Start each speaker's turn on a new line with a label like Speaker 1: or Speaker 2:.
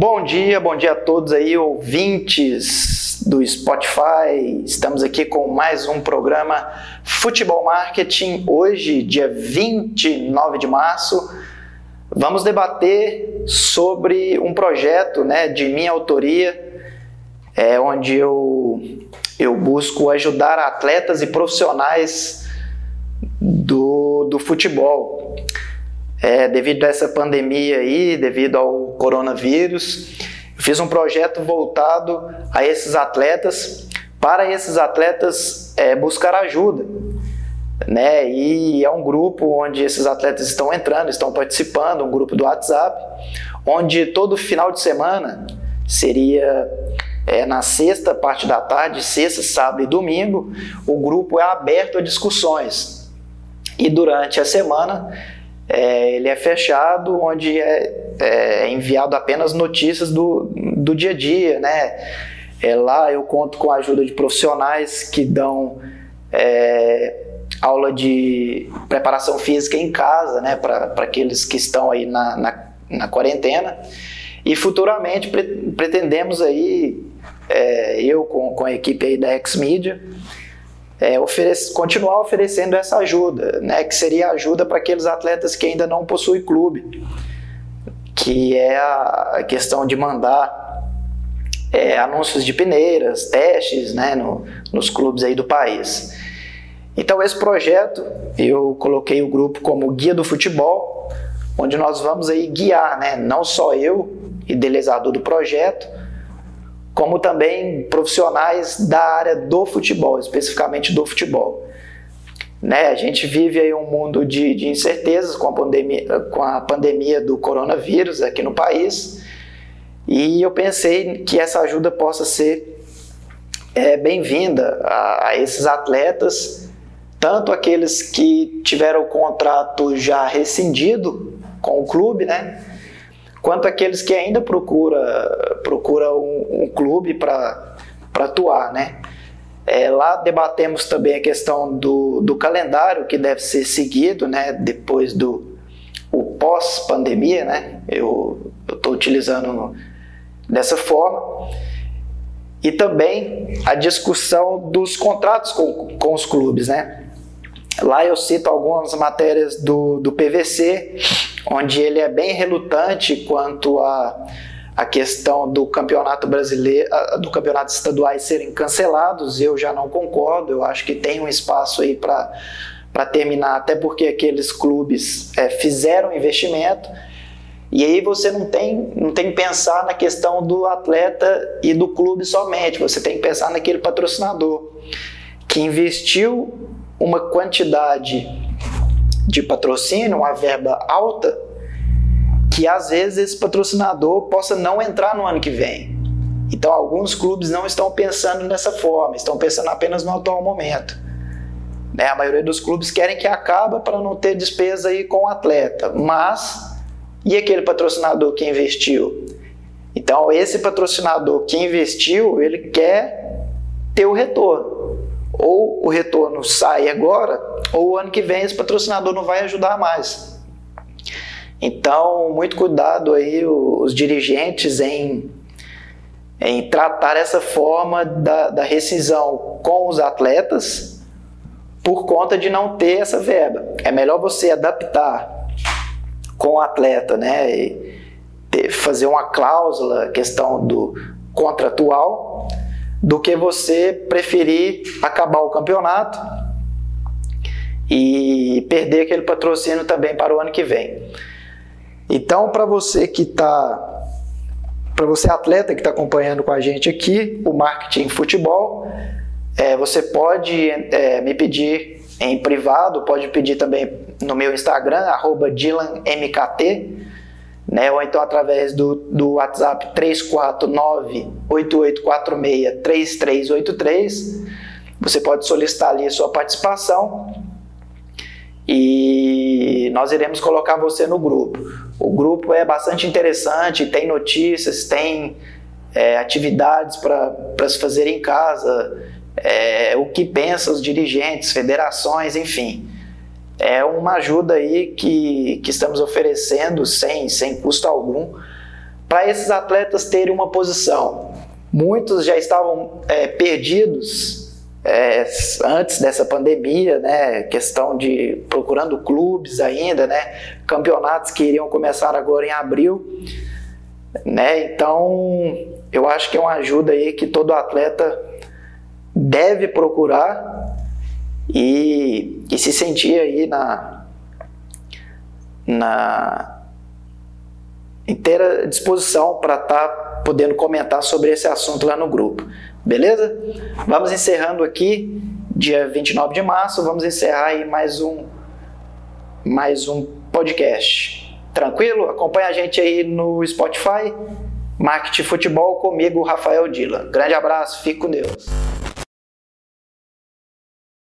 Speaker 1: Bom dia, bom dia a todos aí, ouvintes do Spotify. Estamos aqui com mais um programa Futebol Marketing. Hoje, dia 29 de março, vamos debater sobre um projeto né, de minha autoria, é, onde eu, eu busco ajudar atletas e profissionais do, do futebol. É, devido a essa pandemia aí, devido ao coronavírus, fiz um projeto voltado a esses atletas, para esses atletas é, buscar ajuda. Né? E é um grupo onde esses atletas estão entrando, estão participando, um grupo do WhatsApp, onde todo final de semana seria é, na sexta parte da tarde, sexta, sábado e domingo, o grupo é aberto a discussões. E durante a semana é, ele é fechado, onde é, é, enviado apenas notícias do, do dia a dia, né? É, lá eu conto com a ajuda de profissionais que dão é, aula de preparação física em casa, né? Para aqueles que estão aí na, na, na quarentena. E futuramente pre pretendemos aí, é, eu com, com a equipe aí da X-Media, é, oferece, continuar oferecendo essa ajuda, né, que seria ajuda para aqueles atletas que ainda não possuem clube, que é a questão de mandar é, anúncios de peneiras, testes né, no, nos clubes aí do país. Então esse projeto eu coloquei o grupo como guia do futebol, onde nós vamos aí guiar, né, não só eu, idealizador do projeto, como também profissionais da área do futebol, especificamente do futebol. Né? A gente vive aí um mundo de, de incertezas com a, pandemia, com a pandemia do coronavírus aqui no país e eu pensei que essa ajuda possa ser é, bem-vinda a, a esses atletas, tanto aqueles que tiveram o contrato já rescindido com o clube, né? Quanto aqueles que ainda procura, procura um, um clube para atuar, né? É, lá debatemos também a questão do, do calendário que deve ser seguido, né? Depois do o pós-pandemia, né? Eu estou utilizando dessa forma. E também a discussão dos contratos com, com os clubes, né? Lá eu cito algumas matérias do, do PVC, onde ele é bem relutante quanto a a questão do campeonato brasileiro, do campeonato estaduais serem cancelados, eu já não concordo. Eu acho que tem um espaço aí para para terminar, até porque aqueles clubes é, fizeram investimento. E aí você não tem, não tem que pensar na questão do atleta e do clube somente, você tem que pensar naquele patrocinador que investiu uma quantidade de patrocínio, uma verba alta, que às vezes esse patrocinador possa não entrar no ano que vem. Então, alguns clubes não estão pensando nessa forma, estão pensando apenas no atual momento. Né? A maioria dos clubes querem que acabe para não ter despesa aí com o atleta, mas e aquele patrocinador que investiu? Então, esse patrocinador que investiu, ele quer ter o retorno. Ou o retorno sai agora, ou o ano que vem esse patrocinador não vai ajudar mais. Então, muito cuidado aí os dirigentes em, em tratar essa forma da, da rescisão com os atletas por conta de não ter essa verba. É melhor você adaptar com o atleta, né? E ter, fazer uma cláusula, questão do contratual, do que você preferir acabar o campeonato e perder aquele patrocínio também para o ano que vem. Então, para você que está, para você atleta que está acompanhando com a gente aqui, o marketing futebol, é, você pode é, me pedir em privado, pode pedir também no meu Instagram, DylanMKT, né, ou então através do, do WhatsApp 349-8846-3383. Você pode solicitar ali a sua participação e nós iremos colocar você no grupo. O grupo é bastante interessante, tem notícias, tem é, atividades para se fazer em casa, é, o que pensam os dirigentes, federações, enfim. É uma ajuda aí que, que estamos oferecendo sem, sem custo algum para esses atletas terem uma posição. Muitos já estavam é, perdidos é, antes dessa pandemia, né? Questão de procurando clubes ainda, né? Campeonatos que iriam começar agora em abril, né? Então, eu acho que é uma ajuda aí que todo atleta deve procurar e, e se sentir aí na, na inteira disposição para estar tá podendo comentar sobre esse assunto lá no grupo. Beleza? Vamos encerrando aqui, dia 29 de março, vamos encerrar aí mais um mais um podcast. Tranquilo? Acompanha a gente aí no Spotify, Marketing Futebol comigo, Rafael Dila. Grande abraço, fique com Deus.